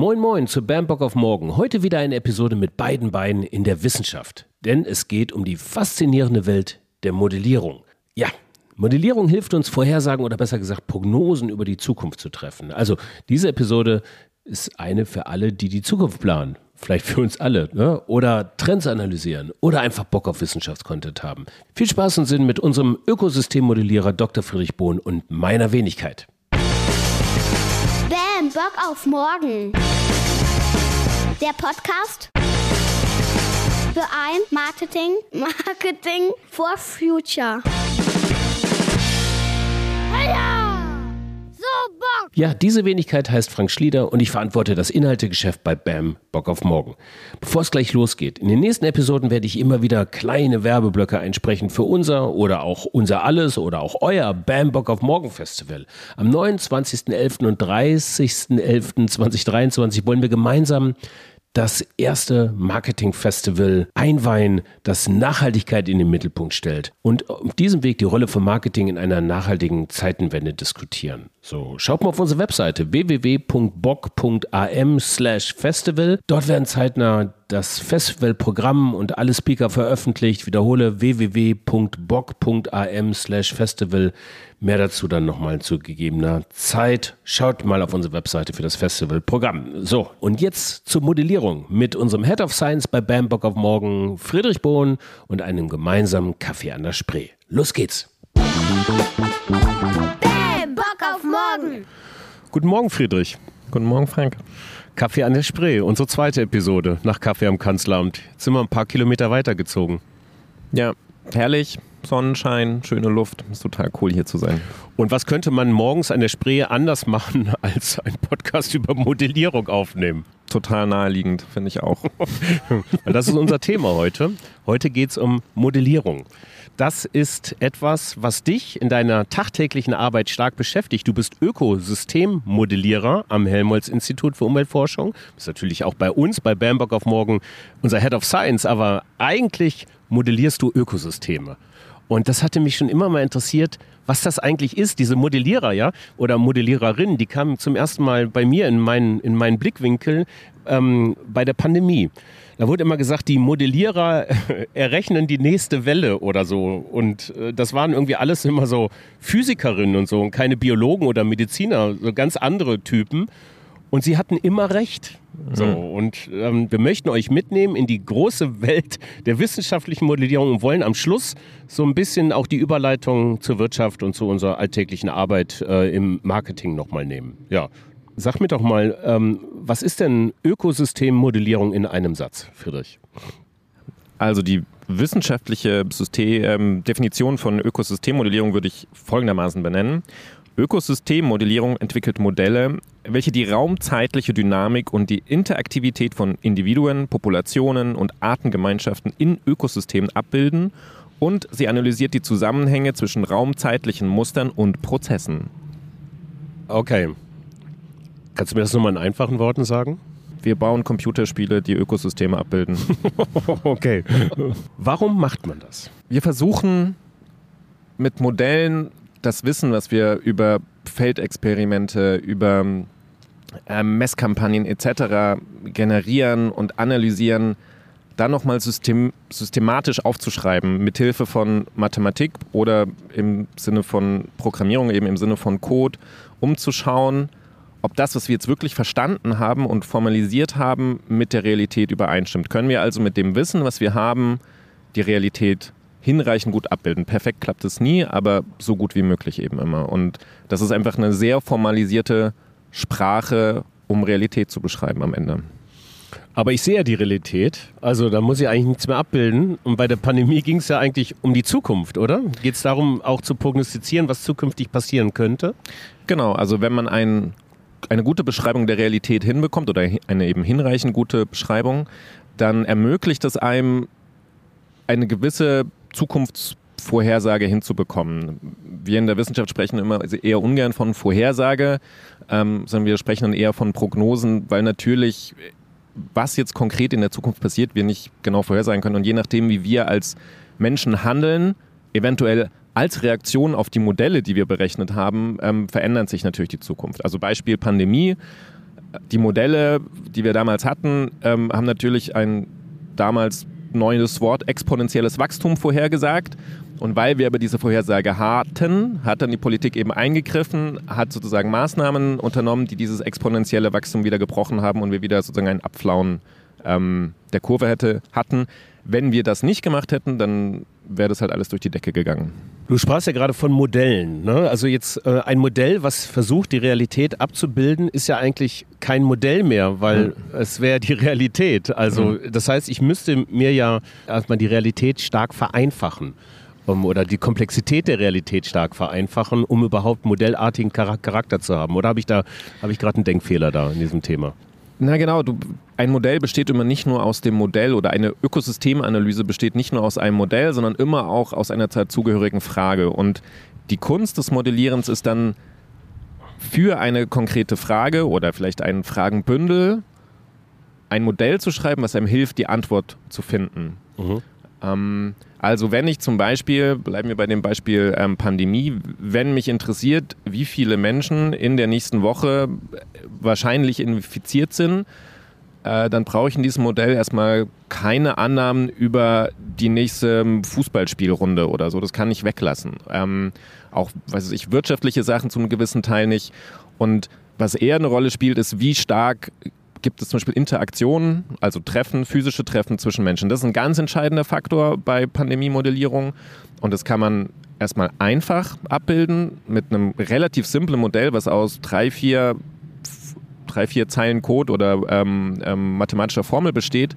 Moin Moin zu Bambock auf Morgen. Heute wieder eine Episode mit beiden Beinen in der Wissenschaft. Denn es geht um die faszinierende Welt der Modellierung. Ja, Modellierung hilft uns, Vorhersagen oder besser gesagt Prognosen über die Zukunft zu treffen. Also diese Episode ist eine für alle, die die Zukunft planen. Vielleicht für uns alle. Ne? Oder Trends analysieren. Oder einfach Bock auf Wissenschaftscontent haben. Viel Spaß und Sinn mit unserem Ökosystemmodellierer Dr. Friedrich Bohn und meiner Wenigkeit. Bock auf morgen. Der Podcast für ein Marketing, Marketing for Future. Ja, diese Wenigkeit heißt Frank Schlieder und ich verantworte das Inhaltegeschäft bei BAM Bock auf Morgen. Bevor es gleich losgeht, in den nächsten Episoden werde ich immer wieder kleine Werbeblöcke einsprechen für unser oder auch unser alles oder auch euer BAM Bock auf Morgen Festival. Am 29.11. und 30.11.2023 wollen wir gemeinsam das erste Marketing-Festival einweihen, das Nachhaltigkeit in den Mittelpunkt stellt und auf diesem Weg die Rolle von Marketing in einer nachhaltigen Zeitenwende diskutieren. So, schaut mal auf unsere Webseite www.bock.am slash festival. Dort werden zeitnah das Festivalprogramm und alle Speaker veröffentlicht. Wiederhole www.bock.am slash festival. Mehr dazu dann nochmal zu gegebener Zeit. Schaut mal auf unsere Webseite für das Festivalprogramm. So, und jetzt zur Modellierung mit unserem Head of Science bei BAM Bock auf Morgen, Friedrich Bohn und einem gemeinsamen Kaffee an der Spree. Los geht's! Morgen. Guten Morgen, Friedrich. Guten Morgen, Frank. Kaffee an der Spree, unsere zweite Episode nach Kaffee am Kanzleramt. Jetzt sind wir ein paar Kilometer weitergezogen. Ja, herrlich. Sonnenschein, schöne Luft. Ist total cool hier zu sein. Und was könnte man morgens an der Spree anders machen, als einen Podcast über Modellierung aufnehmen? Total naheliegend, finde ich auch. das ist unser Thema heute. Heute geht es um Modellierung. Das ist etwas, was dich in deiner tagtäglichen Arbeit stark beschäftigt. Du bist Ökosystemmodellierer am Helmholtz-Institut für Umweltforschung. Bist natürlich auch bei uns, bei Bamberg auf Morgen, unser Head of Science, aber eigentlich modellierst du Ökosysteme. Und das hatte mich schon immer mal interessiert, was das eigentlich ist, diese Modellierer, ja, oder Modelliererinnen, die kamen zum ersten Mal bei mir in meinen, in meinen Blickwinkel ähm, bei der Pandemie. Da wurde immer gesagt, die Modellierer errechnen die nächste Welle oder so. Und äh, das waren irgendwie alles immer so Physikerinnen und so und keine Biologen oder Mediziner, so ganz andere Typen. Und sie hatten immer recht. So, mhm. und ähm, wir möchten euch mitnehmen in die große Welt der wissenschaftlichen Modellierung und wollen am Schluss so ein bisschen auch die Überleitung zur Wirtschaft und zu unserer alltäglichen Arbeit äh, im Marketing nochmal nehmen. Ja. Sag mir doch mal, ähm, was ist denn Ökosystemmodellierung in einem Satz, Friedrich? Also die wissenschaftliche System, ähm, Definition von Ökosystemmodellierung würde ich folgendermaßen benennen. Ökosystemmodellierung entwickelt Modelle, welche die raumzeitliche Dynamik und die Interaktivität von Individuen, Populationen und Artengemeinschaften in Ökosystemen abbilden und sie analysiert die Zusammenhänge zwischen raumzeitlichen Mustern und Prozessen. Okay. Kannst du mir das nochmal in einfachen Worten sagen? Wir bauen Computerspiele, die Ökosysteme abbilden. okay. Warum macht man das? Wir versuchen mit Modellen das Wissen, was wir über Feldexperimente, über äh, Messkampagnen etc. generieren und analysieren, dann nochmal system, systematisch aufzuschreiben, mithilfe von Mathematik oder im Sinne von Programmierung, eben im Sinne von Code, um zu schauen, ob das, was wir jetzt wirklich verstanden haben und formalisiert haben, mit der Realität übereinstimmt. Können wir also mit dem Wissen, was wir haben, die Realität hinreichend gut abbilden. Perfekt klappt es nie, aber so gut wie möglich eben immer. Und das ist einfach eine sehr formalisierte Sprache, um Realität zu beschreiben am Ende. Aber ich sehe ja die Realität. Also da muss ich eigentlich nichts mehr abbilden. Und bei der Pandemie ging es ja eigentlich um die Zukunft, oder? Geht es darum, auch zu prognostizieren, was zukünftig passieren könnte? Genau, also wenn man ein, eine gute Beschreibung der Realität hinbekommt oder eine eben hinreichend gute Beschreibung, dann ermöglicht es einem eine gewisse Zukunftsvorhersage hinzubekommen. Wir in der Wissenschaft sprechen immer eher ungern von Vorhersage, ähm, sondern wir sprechen dann eher von Prognosen, weil natürlich was jetzt konkret in der Zukunft passiert, wir nicht genau vorhersagen können. Und je nachdem, wie wir als Menschen handeln, eventuell als Reaktion auf die Modelle, die wir berechnet haben, ähm, verändert sich natürlich die Zukunft. Also Beispiel Pandemie. die Modelle, die wir damals hatten, ähm, haben natürlich ein damals neues Wort exponentielles Wachstum vorhergesagt. Und weil wir aber diese Vorhersage hatten, hat dann die Politik eben eingegriffen, hat sozusagen Maßnahmen unternommen, die dieses exponentielle Wachstum wieder gebrochen haben und wir wieder sozusagen ein Abflauen ähm, der Kurve hätte, hatten. Wenn wir das nicht gemacht hätten, dann wäre das halt alles durch die Decke gegangen. Du sprachst ja gerade von Modellen. Ne? Also jetzt äh, ein Modell, was versucht, die Realität abzubilden, ist ja eigentlich kein Modell mehr, weil mhm. es wäre die Realität. Also mhm. das heißt, ich müsste mir ja erstmal die Realität stark vereinfachen um, oder die Komplexität der Realität stark vereinfachen, um überhaupt modellartigen Charakter zu haben. Oder habe ich da habe ich gerade einen Denkfehler da in diesem Thema? Na genau, du, ein Modell besteht immer nicht nur aus dem Modell oder eine Ökosystemanalyse besteht nicht nur aus einem Modell, sondern immer auch aus einer dazugehörigen Frage. Und die Kunst des Modellierens ist dann für eine konkrete Frage oder vielleicht ein Fragenbündel ein Modell zu schreiben, was einem hilft, die Antwort zu finden. Mhm. Ähm, also wenn ich zum Beispiel, bleiben wir bei dem Beispiel ähm, Pandemie, wenn mich interessiert, wie viele Menschen in der nächsten Woche wahrscheinlich infiziert sind, äh, dann brauche ich in diesem Modell erstmal keine Annahmen über die nächste Fußballspielrunde oder so. Das kann ich weglassen. Ähm, auch, weiß ich, wirtschaftliche Sachen zu einem gewissen Teil nicht. Und was eher eine Rolle spielt, ist, wie stark gibt es zum Beispiel Interaktionen, also Treffen, physische Treffen zwischen Menschen. Das ist ein ganz entscheidender Faktor bei Pandemiemodellierung und das kann man erstmal einfach abbilden mit einem relativ simplen Modell, was aus drei, vier, drei, vier Zeilen Code oder ähm, ähm, mathematischer Formel besteht.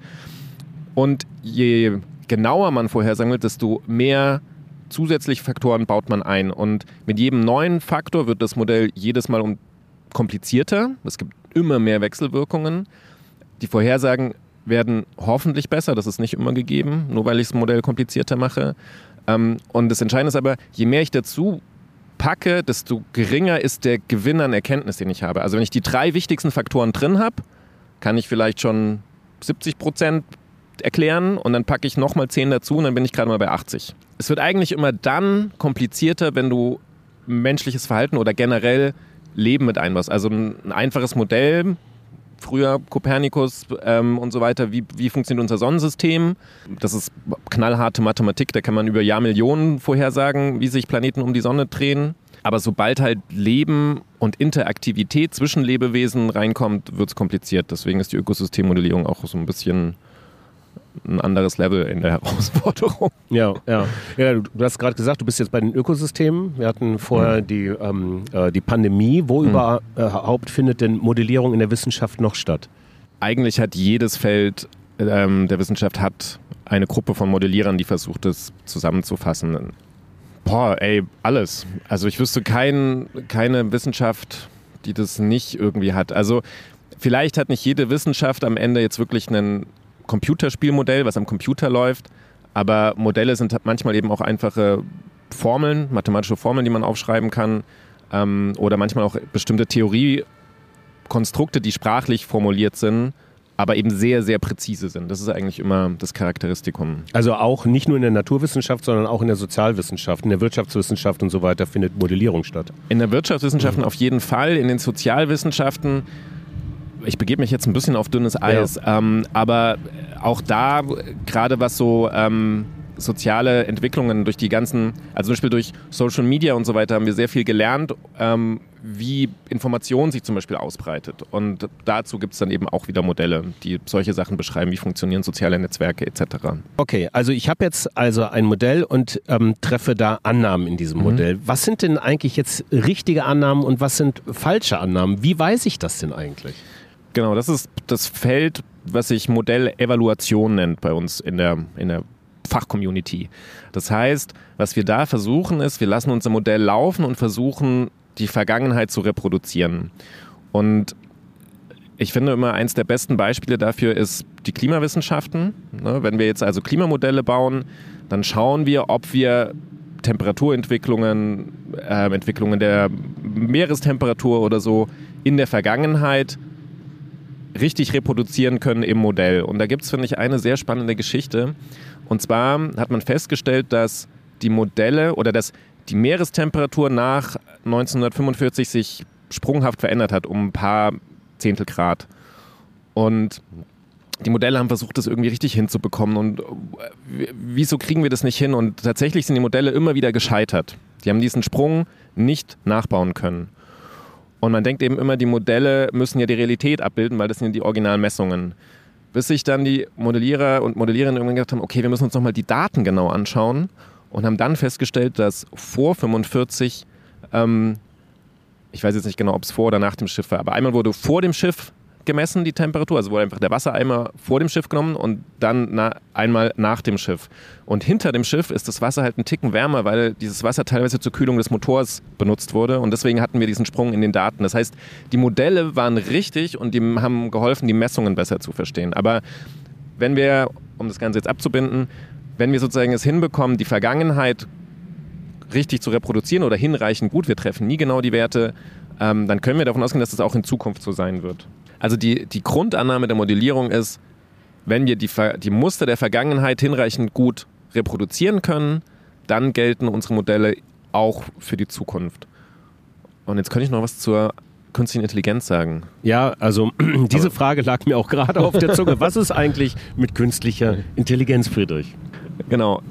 Und je genauer man vorhersagen will, desto mehr zusätzliche Faktoren baut man ein. Und mit jedem neuen Faktor wird das Modell jedes Mal um komplizierter. Es gibt immer mehr Wechselwirkungen. Die Vorhersagen werden hoffentlich besser, das ist nicht immer gegeben, nur weil ich das Modell komplizierter mache. Ähm, und das Entscheidende ist aber, je mehr ich dazu packe, desto geringer ist der Gewinn an Erkenntnis, den ich habe. Also wenn ich die drei wichtigsten Faktoren drin habe, kann ich vielleicht schon 70 Prozent erklären und dann packe ich nochmal 10 dazu und dann bin ich gerade mal bei 80. Es wird eigentlich immer dann komplizierter, wenn du menschliches Verhalten oder generell Leben mit einbaust. Also ein einfaches Modell, früher Kopernikus ähm, und so weiter, wie, wie funktioniert unser Sonnensystem. Das ist knallharte Mathematik, da kann man über Jahrmillionen vorhersagen, wie sich Planeten um die Sonne drehen. Aber sobald halt Leben und Interaktivität zwischen Lebewesen reinkommt, wird es kompliziert. Deswegen ist die Ökosystemmodellierung auch so ein bisschen ein anderes Level in der Herausforderung. Ja, ja. ja du, hast gerade gesagt, du bist jetzt bei den Ökosystemen. Wir hatten vorher mhm. die, ähm, äh, die Pandemie. Wo mhm. überhaupt findet denn Modellierung in der Wissenschaft noch statt? Eigentlich hat jedes Feld ähm, der Wissenschaft hat eine Gruppe von Modellierern, die versucht, es zusammenzufassen. Boah, ey, alles. Also ich wüsste kein, keine Wissenschaft, die das nicht irgendwie hat. Also vielleicht hat nicht jede Wissenschaft am Ende jetzt wirklich einen Computerspielmodell, was am Computer läuft. Aber Modelle sind manchmal eben auch einfache Formeln, mathematische Formeln, die man aufschreiben kann. Ähm, oder manchmal auch bestimmte Theoriekonstrukte, die sprachlich formuliert sind, aber eben sehr, sehr präzise sind. Das ist eigentlich immer das Charakteristikum. Also auch nicht nur in der Naturwissenschaft, sondern auch in der Sozialwissenschaft, in der Wirtschaftswissenschaft und so weiter findet Modellierung statt. In der Wirtschaftswissenschaften mhm. auf jeden Fall, in den Sozialwissenschaften ich begebe mich jetzt ein bisschen auf dünnes Eis, ja. ähm, aber auch da, gerade was so ähm, soziale Entwicklungen durch die ganzen, also zum Beispiel durch Social Media und so weiter, haben wir sehr viel gelernt, ähm, wie Information sich zum Beispiel ausbreitet. Und dazu gibt es dann eben auch wieder Modelle, die solche Sachen beschreiben, wie funktionieren soziale Netzwerke etc. Okay, also ich habe jetzt also ein Modell und ähm, treffe da Annahmen in diesem mhm. Modell. Was sind denn eigentlich jetzt richtige Annahmen und was sind falsche Annahmen? Wie weiß ich das denn eigentlich? Genau, das ist das Feld, was sich Modellevaluation nennt bei uns in der, in der Fachcommunity. Das heißt, was wir da versuchen ist, wir lassen unser Modell laufen und versuchen, die Vergangenheit zu reproduzieren. Und ich finde immer, eins der besten Beispiele dafür ist die Klimawissenschaften. Ne, wenn wir jetzt also Klimamodelle bauen, dann schauen wir, ob wir Temperaturentwicklungen, äh, Entwicklungen der Meerestemperatur oder so in der Vergangenheit richtig reproduzieren können im Modell. Und da gibt es, finde ich, eine sehr spannende Geschichte. Und zwar hat man festgestellt, dass die Modelle oder dass die Meerestemperatur nach 1945 sich sprunghaft verändert hat, um ein paar Zehntel Grad. Und die Modelle haben versucht, das irgendwie richtig hinzubekommen. Und äh, wieso kriegen wir das nicht hin? Und tatsächlich sind die Modelle immer wieder gescheitert. Die haben diesen Sprung nicht nachbauen können. Und man denkt eben immer, die Modelle müssen ja die Realität abbilden, weil das sind die originalen Messungen. Bis sich dann die Modellierer und Modelliererinnen irgendwann gedacht haben, okay, wir müssen uns nochmal die Daten genau anschauen und haben dann festgestellt, dass vor 45, ähm, ich weiß jetzt nicht genau, ob es vor oder nach dem Schiff war, aber einmal wurde vor dem Schiff gemessen, die Temperatur. Also wurde einfach der Wassereimer vor dem Schiff genommen und dann na, einmal nach dem Schiff. Und hinter dem Schiff ist das Wasser halt einen Ticken wärmer, weil dieses Wasser teilweise zur Kühlung des Motors benutzt wurde. Und deswegen hatten wir diesen Sprung in den Daten. Das heißt, die Modelle waren richtig und die haben geholfen, die Messungen besser zu verstehen. Aber wenn wir, um das Ganze jetzt abzubinden, wenn wir sozusagen es hinbekommen, die Vergangenheit richtig zu reproduzieren oder hinreichend gut, wir treffen nie genau die Werte, ähm, dann können wir davon ausgehen, dass das auch in Zukunft so sein wird. Also die, die Grundannahme der Modellierung ist, wenn wir die, die Muster der Vergangenheit hinreichend gut reproduzieren können, dann gelten unsere Modelle auch für die Zukunft. Und jetzt könnte ich noch was zur künstlichen Intelligenz sagen. Ja, also diese Frage lag mir auch gerade auf der Zunge. Was ist eigentlich mit künstlicher Intelligenz, Friedrich? Genau.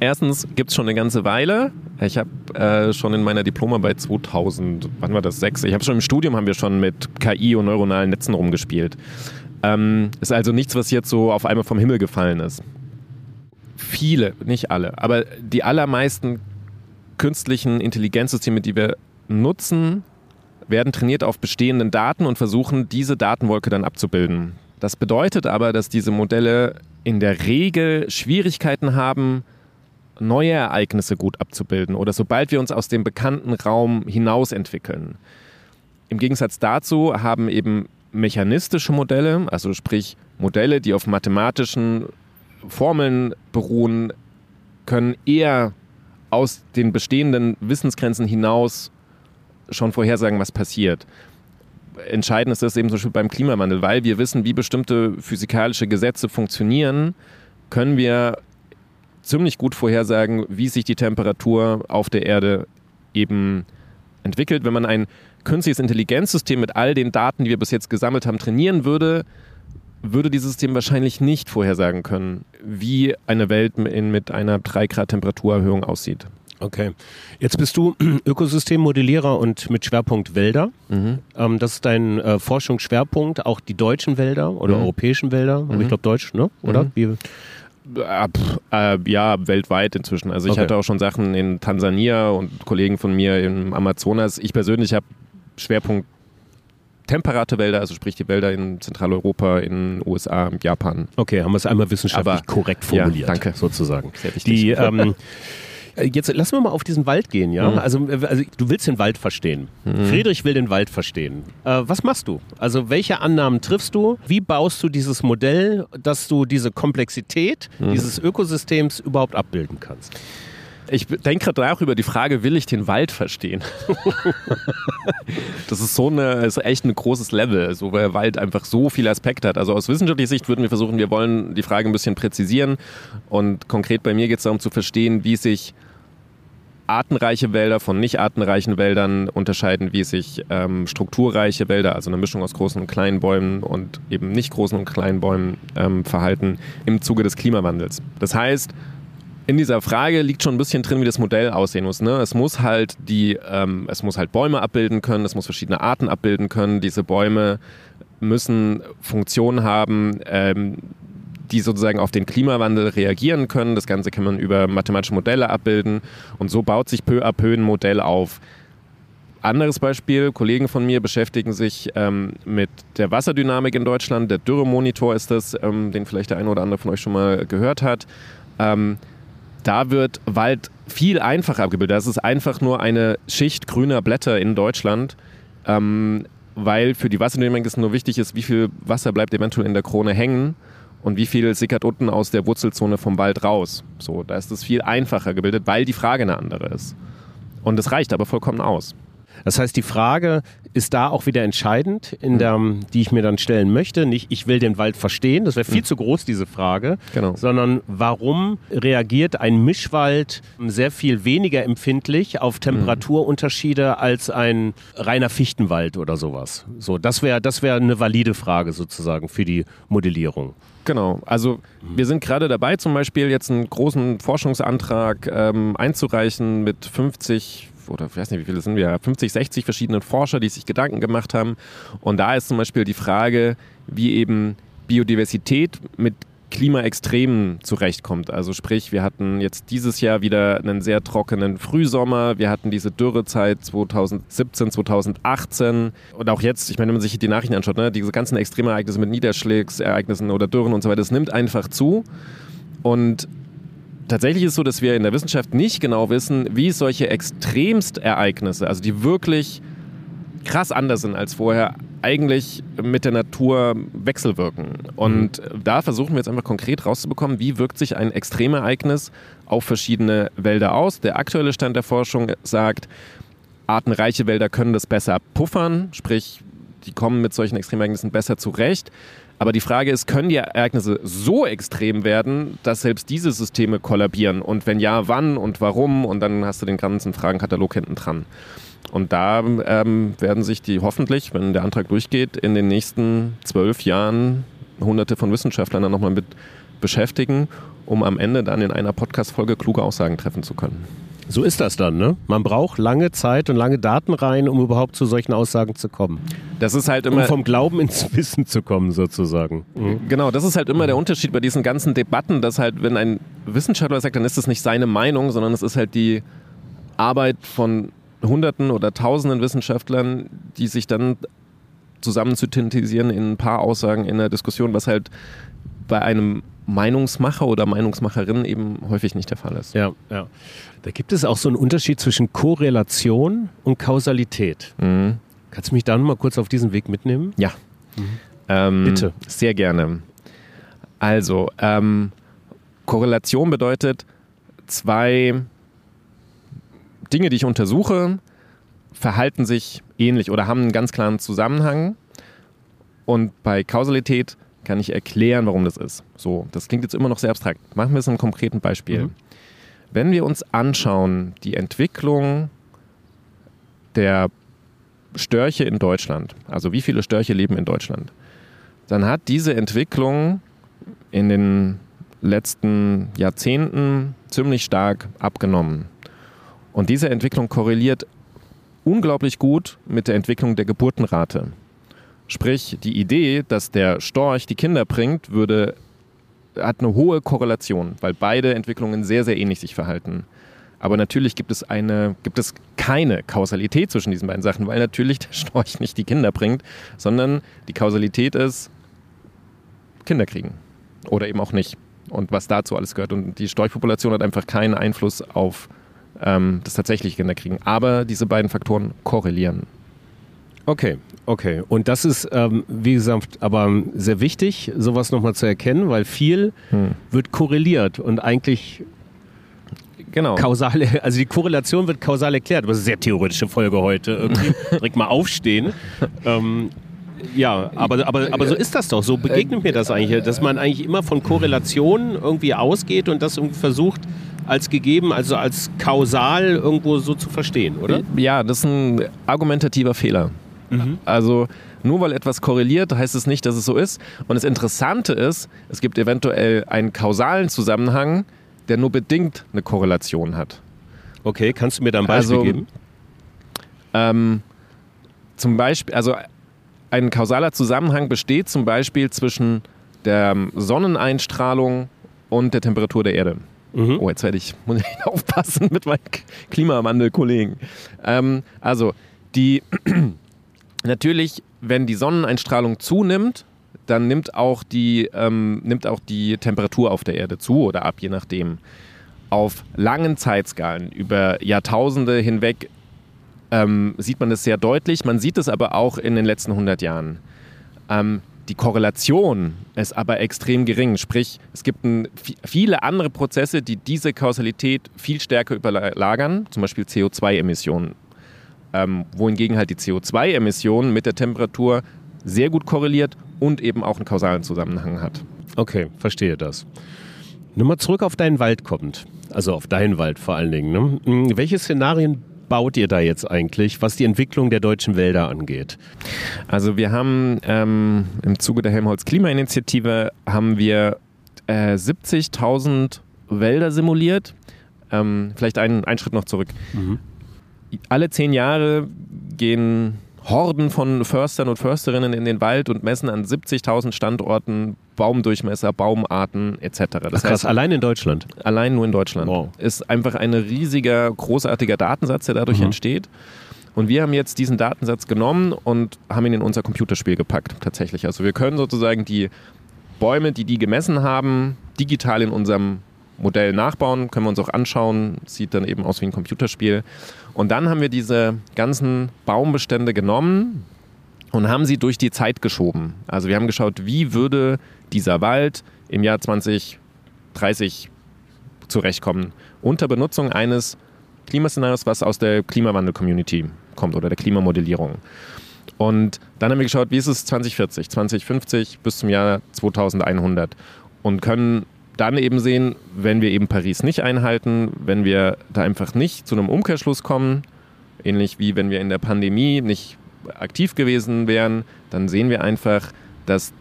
Erstens gibt es schon eine ganze Weile. Ich habe äh, schon in meiner Diplomarbeit 2000, wann war das, sechs? Ich habe schon im Studium haben wir schon mit KI und neuronalen Netzen rumgespielt. Ähm, ist also nichts, was jetzt so auf einmal vom Himmel gefallen ist. Viele, nicht alle, aber die allermeisten künstlichen Intelligenzsysteme, die wir nutzen, werden trainiert auf bestehenden Daten und versuchen, diese Datenwolke dann abzubilden. Das bedeutet aber, dass diese Modelle in der Regel Schwierigkeiten haben, neue Ereignisse gut abzubilden oder sobald wir uns aus dem bekannten Raum hinaus entwickeln. Im Gegensatz dazu haben eben mechanistische Modelle, also sprich Modelle, die auf mathematischen Formeln beruhen, können eher aus den bestehenden Wissensgrenzen hinaus schon vorhersagen, was passiert. Entscheidend ist das eben zum Beispiel beim Klimawandel, weil wir wissen, wie bestimmte physikalische Gesetze funktionieren, können wir ziemlich gut vorhersagen, wie sich die Temperatur auf der Erde eben entwickelt. Wenn man ein künstliches Intelligenzsystem mit all den Daten, die wir bis jetzt gesammelt haben, trainieren würde, würde dieses System wahrscheinlich nicht vorhersagen können, wie eine Welt mit einer 3 Grad Temperaturerhöhung aussieht. Okay. Jetzt bist du Ökosystemmodellierer und mit Schwerpunkt Wälder. Mhm. Ähm, das ist dein äh, Forschungsschwerpunkt, auch die deutschen Wälder oder mhm. europäischen Wälder. Aber ich mhm. glaube Deutsch, ne? Oder? Mhm. Wie, äh, ja, weltweit inzwischen. Also ich okay. hatte auch schon Sachen in Tansania und Kollegen von mir im Amazonas. Ich persönlich habe Schwerpunkt temperate Wälder, also sprich die Wälder in Zentraleuropa, in USA, Japan. Okay, haben wir es einmal wissenschaftlich Aber, korrekt formuliert, ja, danke. sozusagen. Sehr wichtig. Die, ähm, Äh, jetzt lassen wir mal auf diesen Wald gehen, ja? Mhm. Also, äh, also du willst den Wald verstehen. Mhm. Friedrich will den Wald verstehen. Äh, was machst du? Also welche Annahmen triffst du? Wie baust du dieses Modell, dass du diese Komplexität mhm. dieses Ökosystems überhaupt abbilden kannst? Ich denke gerade auch über die Frage, will ich den Wald verstehen? das ist so eine, ist echt ein großes Level, so weil der Wald einfach so viele Aspekte hat. Also aus wissenschaftlicher Sicht würden wir versuchen, wir wollen die Frage ein bisschen präzisieren und konkret bei mir geht es darum zu verstehen, wie sich artenreiche Wälder von nicht artenreichen Wäldern unterscheiden, wie sich ähm, strukturreiche Wälder, also eine Mischung aus großen und kleinen Bäumen und eben nicht großen und kleinen Bäumen ähm, verhalten im Zuge des Klimawandels. Das heißt, in dieser Frage liegt schon ein bisschen drin, wie das Modell aussehen muss. Ne? Es muss halt die, ähm, es muss halt Bäume abbilden können, es muss verschiedene Arten abbilden können. Diese Bäume müssen Funktionen haben, ähm, die sozusagen auf den Klimawandel reagieren können. Das Ganze kann man über mathematische Modelle abbilden und so baut sich peu à peu ein Modell auf. Anderes Beispiel, Kollegen von mir beschäftigen sich ähm, mit der Wasserdynamik in Deutschland. Der Dürremonitor ist das, ähm, den vielleicht der eine oder andere von euch schon mal gehört hat. Ähm, da wird Wald viel einfacher abgebildet. Das ist einfach nur eine Schicht grüner Blätter in Deutschland, ähm, weil für die Wasserdynamik es nur wichtig ist, wie viel Wasser bleibt eventuell in der Krone hängen und wie viel sickert unten aus der Wurzelzone vom Wald raus. So, da ist es viel einfacher gebildet, weil die Frage eine andere ist. Und es reicht aber vollkommen aus. Das heißt, die Frage ist da auch wieder entscheidend, in der, die ich mir dann stellen möchte. Nicht, ich will den Wald verstehen, das wäre viel zu groß, diese Frage, Genau. sondern warum reagiert ein Mischwald sehr viel weniger empfindlich auf Temperaturunterschiede als ein reiner Fichtenwald oder sowas? So, das wäre das wäre eine valide Frage sozusagen für die Modellierung. Genau, also wir sind gerade dabei, zum Beispiel jetzt einen großen Forschungsantrag ähm, einzureichen mit 50 oder ich weiß nicht, wie viele sind wir, 50, 60 verschiedenen Forscher, die sich Gedanken gemacht haben. Und da ist zum Beispiel die Frage, wie eben Biodiversität mit Klimaextremen zurechtkommt. Also sprich, wir hatten jetzt dieses Jahr wieder einen sehr trockenen Frühsommer, wir hatten diese Dürrezeit 2017, 2018 und auch jetzt, ich meine, wenn man sich die Nachrichten anschaut, ne, diese ganzen Extremereignisse mit Niederschlagsereignissen oder Dürren und so weiter, das nimmt einfach zu. Und tatsächlich ist es so, dass wir in der Wissenschaft nicht genau wissen, wie solche Extremstereignisse, also die wirklich krass anders sind als vorher, eigentlich mit der Natur wechselwirken. Und da versuchen wir jetzt einfach konkret rauszubekommen, wie wirkt sich ein Extremereignis auf verschiedene Wälder aus. Der aktuelle Stand der Forschung sagt, artenreiche Wälder können das besser puffern, sprich, die kommen mit solchen Extremereignissen besser zurecht. Aber die Frage ist, können die Ereignisse so extrem werden, dass selbst diese Systeme kollabieren? Und wenn ja, wann und warum? Und dann hast du den ganzen Fragenkatalog hinten dran. Und da ähm, werden sich die hoffentlich, wenn der Antrag durchgeht, in den nächsten zwölf Jahren hunderte von Wissenschaftlern dann nochmal mit beschäftigen, um am Ende dann in einer Podcast-Folge kluge Aussagen treffen zu können. So ist das dann, ne? Man braucht lange Zeit und lange Datenreihen, um überhaupt zu solchen Aussagen zu kommen. Das ist halt Um immer. vom Glauben ins Wissen zu kommen, sozusagen. Mhm. Genau, das ist halt immer der Unterschied bei diesen ganzen Debatten, dass halt, wenn ein Wissenschaftler sagt, dann ist es nicht seine Meinung, sondern es ist halt die Arbeit von Hunderten oder Tausenden Wissenschaftlern, die sich dann zusammen zu synthetisieren in ein paar Aussagen in der Diskussion, was halt bei einem Meinungsmacher oder Meinungsmacherin eben häufig nicht der Fall ist. Ja, ja. Da gibt es auch so einen Unterschied zwischen Korrelation und Kausalität. Mhm. Kannst du mich da noch mal kurz auf diesen Weg mitnehmen? Ja. Ähm, Bitte. Sehr gerne. Also, ähm, Korrelation bedeutet, zwei Dinge, die ich untersuche, verhalten sich ähnlich oder haben einen ganz klaren Zusammenhang. Und bei Kausalität kann ich erklären, warum das ist. So, das klingt jetzt immer noch sehr abstrakt. Machen wir es in einem konkreten Beispiel. Mhm. Wenn wir uns anschauen, die Entwicklung der Störche in Deutschland, also wie viele Störche leben in Deutschland, dann hat diese Entwicklung in den letzten Jahrzehnten ziemlich stark abgenommen. Und diese Entwicklung korreliert unglaublich gut mit der Entwicklung der Geburtenrate. Sprich, die Idee, dass der Storch die Kinder bringt, würde, hat eine hohe Korrelation, weil beide Entwicklungen sehr, sehr ähnlich sich verhalten. Aber natürlich gibt es, eine, gibt es keine Kausalität zwischen diesen beiden Sachen, weil natürlich der Storch nicht die Kinder bringt, sondern die Kausalität ist Kinder kriegen. Oder eben auch nicht. Und was dazu alles gehört. Und die Storchpopulation hat einfach keinen Einfluss auf ähm, das tatsächliche Kinderkriegen. Aber diese beiden Faktoren korrelieren. Okay, okay. Und das ist, ähm, wie gesagt, aber sehr wichtig, sowas nochmal zu erkennen, weil viel Hm. wird korreliert und eigentlich Genau. kausale, also die Korrelation wird kausal erklärt. Aber das ist eine sehr theoretische Folge heute. Irgendwie direkt mal aufstehen. Ähm, ja, aber, aber, aber so ist das doch. So begegnet mir das eigentlich, dass man eigentlich immer von Korrelationen irgendwie ausgeht und das irgendwie versucht als gegeben, also als kausal irgendwo so zu verstehen, oder? Ja, das ist ein argumentativer Fehler. Also nur weil etwas korreliert, heißt es nicht, dass es so ist. Und das Interessante ist, es gibt eventuell einen kausalen Zusammenhang, der nur bedingt eine Korrelation hat. Okay, kannst du mir da ein Beispiel Also, geben? Ähm, zum Beispiel, also ein kausaler Zusammenhang besteht zum Beispiel zwischen der ähm, Sonneneinstrahlung und der Temperatur der Erde. Mhm. Oh, jetzt werde ich, muss ich aufpassen mit meinen Klimawandelkollegen. Ähm, also, die, natürlich, wenn die Sonneneinstrahlung zunimmt, dann nimmt auch, die, ähm, nimmt auch die Temperatur auf der Erde zu oder ab, je nachdem. Auf langen Zeitskalen über Jahrtausende hinweg ähm, sieht man das sehr deutlich. Man sieht es aber auch in den letzten 100 Jahren. Ähm, die Korrelation ist aber extrem gering. Sprich, es gibt ein, vi- viele andere Prozesse, die diese Kausalität viel stärker überlagern, zum Beispiel CO2-Emissionen. Ähm, wohingegen halt die CO2-Emission mit der Temperatur sehr gut korreliert und eben auch einen kausalen Zusammenhang hat. Okay, verstehe das. Nur mal zurück auf deinen Wald kommt. Also auf deinen Wald vor allen Dingen. Ne? Hm, welche Szenarien baut ihr da jetzt eigentlich, was die Entwicklung der deutschen Wälder angeht? Also wir haben ähm, im Zuge der Helmholtz Klimainitiative haben wir äh, 70.000 Wälder simuliert. Ähm, vielleicht einen, einen Schritt noch zurück. Mhm. Alle zehn Jahre gehen Horden von Förstern und Försterinnen in den Wald und messen an 70.000 Standorten Baumdurchmesser, Baumarten etc. Das Ach, krass, heißt, allein in Deutschland? Allein nur in Deutschland. Wow. Ist einfach ein riesiger, großartiger Datensatz, der dadurch mhm. entsteht. Und wir haben jetzt diesen Datensatz genommen und haben ihn in unser Computerspiel gepackt, tatsächlich. Also wir können sozusagen die Bäume, die die gemessen haben, digital in unserem Modell nachbauen, können wir uns auch anschauen, sieht dann eben aus wie ein Computerspiel. Und dann haben wir diese ganzen Baumbestände genommen und haben sie durch die Zeit geschoben. Also wir haben geschaut, wie würde dieser Wald im Jahr 2030 zurechtkommen unter Benutzung eines Klimaszenarios, was aus der Klimawandel-Community kommt oder der Klimamodellierung. Und dann haben wir geschaut, wie ist es 2040, 2050 bis zum Jahr 2100 und können dann eben sehen, wenn wir eben Paris nicht einhalten, wenn wir da einfach nicht zu einem Umkehrschluss kommen, ähnlich wie wenn wir in der Pandemie nicht aktiv gewesen wären, dann sehen wir einfach, dass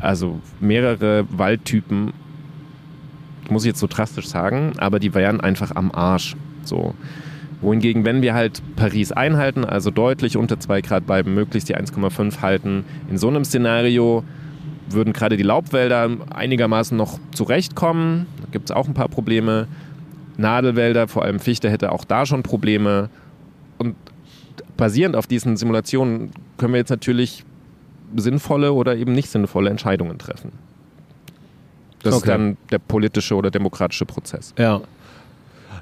also mehrere Waldtypen, muss ich jetzt so drastisch sagen, aber die wären einfach am Arsch. So. Wohingegen, wenn wir halt Paris einhalten, also deutlich unter 2 Grad bleiben, möglichst die 1,5 halten, in so einem Szenario würden gerade die Laubwälder einigermaßen noch zurechtkommen. Da gibt es auch ein paar Probleme. Nadelwälder, vor allem Fichte, hätte auch da schon Probleme. Und basierend auf diesen Simulationen können wir jetzt natürlich sinnvolle oder eben nicht sinnvolle Entscheidungen treffen. Das okay. ist dann der politische oder demokratische Prozess. Ja.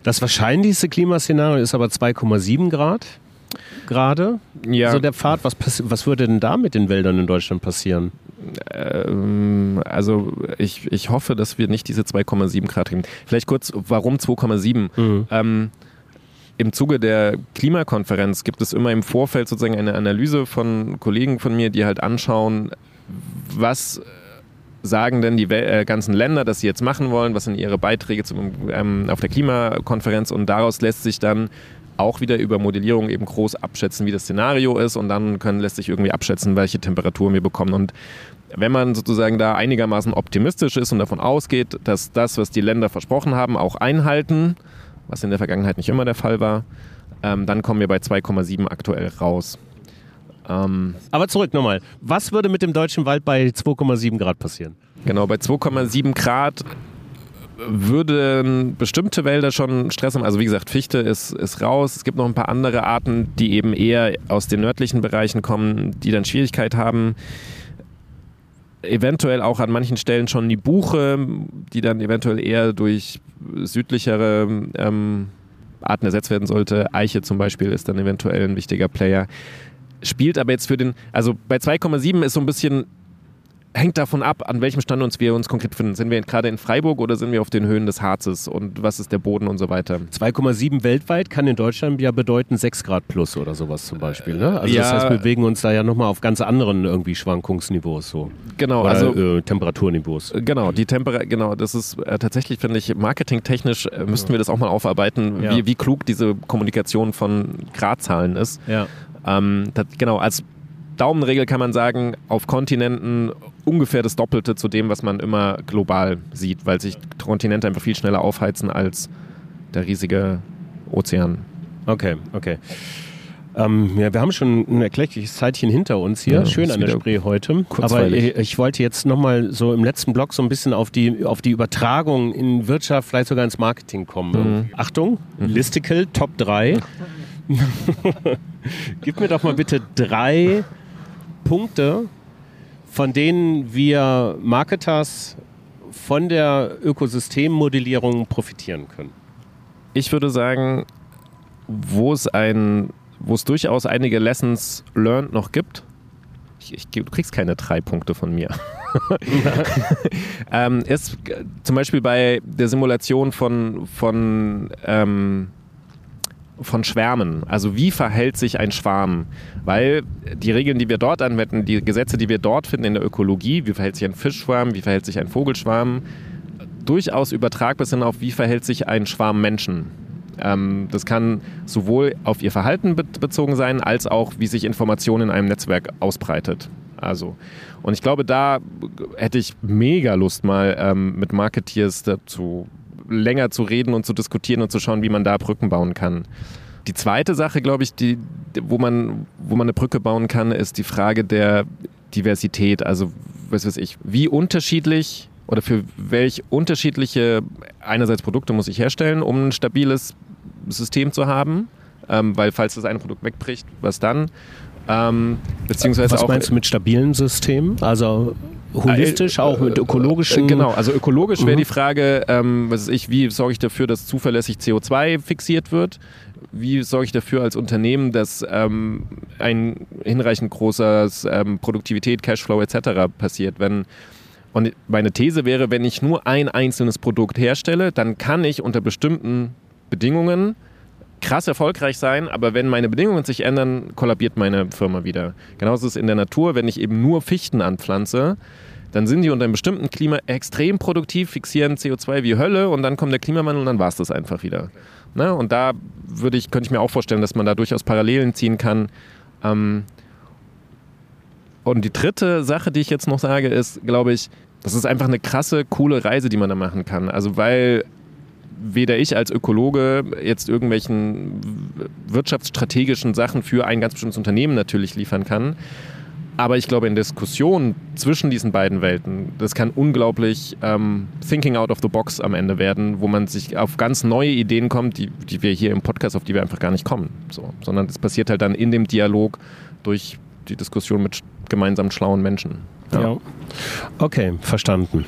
Das wahrscheinlichste Klimaszenario ist aber 2,7 Grad gerade. Ja. So der Pfad, was, was würde denn da mit den Wäldern in Deutschland passieren? Ähm, also ich, ich hoffe, dass wir nicht diese 2,7 Grad kriegen. Vielleicht kurz, warum 2,7? Mhm. Ähm, Im Zuge der Klimakonferenz gibt es immer im Vorfeld sozusagen eine Analyse von Kollegen von mir, die halt anschauen, was sagen denn die äh, ganzen Länder, dass sie jetzt machen wollen, was sind ihre Beiträge zum, ähm, auf der Klimakonferenz und daraus lässt sich dann auch wieder über Modellierung eben groß abschätzen, wie das Szenario ist und dann können, lässt sich irgendwie abschätzen, welche Temperatur wir bekommen. Und wenn man sozusagen da einigermaßen optimistisch ist und davon ausgeht, dass das, was die Länder versprochen haben, auch einhalten, was in der Vergangenheit nicht immer der Fall war, ähm, dann kommen wir bei 2,7 aktuell raus. Ähm, Aber zurück nochmal. Was würde mit dem deutschen Wald bei 2,7 Grad passieren? Genau, bei 2,7 Grad würden bestimmte Wälder schon Stress haben. Also wie gesagt, Fichte ist, ist raus. Es gibt noch ein paar andere Arten, die eben eher aus den nördlichen Bereichen kommen, die dann Schwierigkeit haben. Eventuell auch an manchen Stellen schon die Buche, die dann eventuell eher durch südlichere ähm, Arten ersetzt werden sollte. Eiche zum Beispiel ist dann eventuell ein wichtiger Player. Spielt aber jetzt für den, also bei 2,7 ist so ein bisschen hängt davon ab, an welchem Standort wir uns konkret finden. Sind wir gerade in Freiburg oder sind wir auf den Höhen des Harzes und was ist der Boden und so weiter? 2,7 weltweit kann in Deutschland ja bedeuten 6 Grad plus oder sowas zum Beispiel. Ne? Also ja, das heißt, wir bewegen uns da ja nochmal auf ganz anderen irgendwie Schwankungsniveaus so. Genau, oder, also äh, Temperaturniveaus. Genau, die Temperatur, genau, das ist äh, tatsächlich, finde ich, marketingtechnisch äh, müssten wir das auch mal aufarbeiten, ja. wie, wie klug diese Kommunikation von Gradzahlen ist. Ja. Ähm, das, genau, als Daumenregel kann man sagen, auf Kontinenten ungefähr das Doppelte zu dem, was man immer global sieht, weil sich Kontinente einfach viel schneller aufheizen als der riesige Ozean. Okay, okay. Ähm, ja, wir haben schon ein erkleckliches Zeitchen hinter uns hier. Ja, Schön an der Spree heute. Aber ich, ich, wollte jetzt nochmal so im letzten Block so ein bisschen auf die, auf die Übertragung in Wirtschaft, vielleicht sogar ins Marketing kommen. Mhm. Achtung, mhm. Listicle Top 3. Gib mir doch mal bitte drei Punkte, von denen wir Marketers von der Ökosystemmodellierung profitieren können? Ich würde sagen, wo es ein, wo es durchaus einige Lessons learned noch gibt. Ich, ich, du kriegst keine drei Punkte von mir. ähm, ist zum Beispiel bei der Simulation von, von ähm, von Schwärmen. Also wie verhält sich ein Schwarm? Weil die Regeln, die wir dort anwenden, die Gesetze, die wir dort finden in der Ökologie, wie verhält sich ein Fischschwarm, wie verhält sich ein Vogelschwarm, durchaus übertragbar sind auf, wie verhält sich ein Schwarm Menschen. Ähm, das kann sowohl auf ihr Verhalten be bezogen sein, als auch, wie sich Information in einem Netzwerk ausbreitet. Also, und ich glaube, da hätte ich mega Lust, mal ähm, mit Marketeers dazu länger zu reden und zu diskutieren und zu schauen, wie man da Brücken bauen kann. Die zweite Sache, glaube ich, die, wo, man, wo man eine Brücke bauen kann, ist die Frage der Diversität. Also, was weiß ich, wie unterschiedlich oder für welche unterschiedliche einerseits Produkte muss ich herstellen, um ein stabiles System zu haben? Ähm, weil falls das eine Produkt wegbricht, was dann? Ähm, beziehungsweise Was auch, meinst du mit stabilen Systemen? Also holistisch, auch mit ökologischen. Genau, also ökologisch wäre mhm. die Frage, ähm, was ich, wie sorge ich dafür, dass zuverlässig CO2 fixiert wird? Wie sorge ich dafür als Unternehmen, dass ähm, ein hinreichend großes ähm, Produktivität, Cashflow etc. passiert? Wenn und meine These wäre, wenn ich nur ein einzelnes Produkt herstelle, dann kann ich unter bestimmten Bedingungen krass erfolgreich sein, aber wenn meine Bedingungen sich ändern, kollabiert meine Firma wieder. Genauso ist es in der Natur, wenn ich eben nur Fichten anpflanze, dann sind die unter einem bestimmten Klima extrem produktiv, fixieren CO2 wie Hölle und dann kommt der Klimawandel und dann war es das einfach wieder. Ne? Und da würde ich, könnte ich mir auch vorstellen, dass man da durchaus Parallelen ziehen kann. Ähm und die dritte Sache, die ich jetzt noch sage, ist, glaube ich, das ist einfach eine krasse, coole Reise, die man da machen kann. Also weil weder ich als Ökologe jetzt irgendwelchen wirtschaftsstrategischen Sachen für ein ganz bestimmtes Unternehmen natürlich liefern kann. Aber ich glaube, in Diskussionen zwischen diesen beiden Welten, das kann unglaublich ähm, thinking out of the box am Ende werden, wo man sich auf ganz neue Ideen kommt, die, die wir hier im Podcast, auf die wir einfach gar nicht kommen. So, sondern das passiert halt dann in dem Dialog durch die Diskussion mit gemeinsam schlauen Menschen. Ja. ja. Okay, verstanden.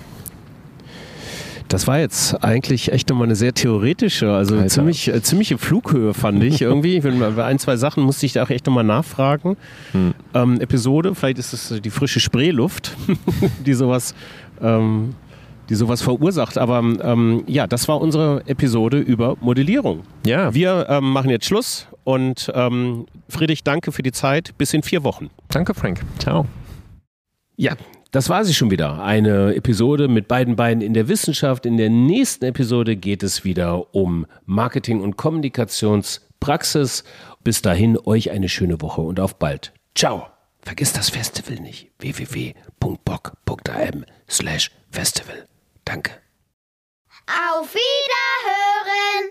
Das war jetzt eigentlich echt nochmal eine sehr theoretische, also ziemlich, äh, ziemliche Flughöhe fand ich irgendwie. Bei ein, zwei Sachen musste ich da auch echt nochmal nachfragen. Hm. Ähm, Episode, vielleicht ist es die frische Spreeluft, die sowas, ähm, die sowas verursacht. Aber ähm, ja, das war unsere Episode über Modellierung. Ja. Wir ähm, machen jetzt Schluss und ähm, Friedrich, danke für die Zeit. Bis in vier Wochen. Danke, Frank. Ciao. Ja, das war sie schon wieder. Eine Episode mit beiden Beinen in der Wissenschaft. In der nächsten Episode geht es wieder um Marketing und Kommunikationspraxis. Bis dahin euch eine schöne Woche und auf bald. Ciao. Vergiss das Festival nicht. www.bock.am slash Festival. Danke. Auf Wiederhören!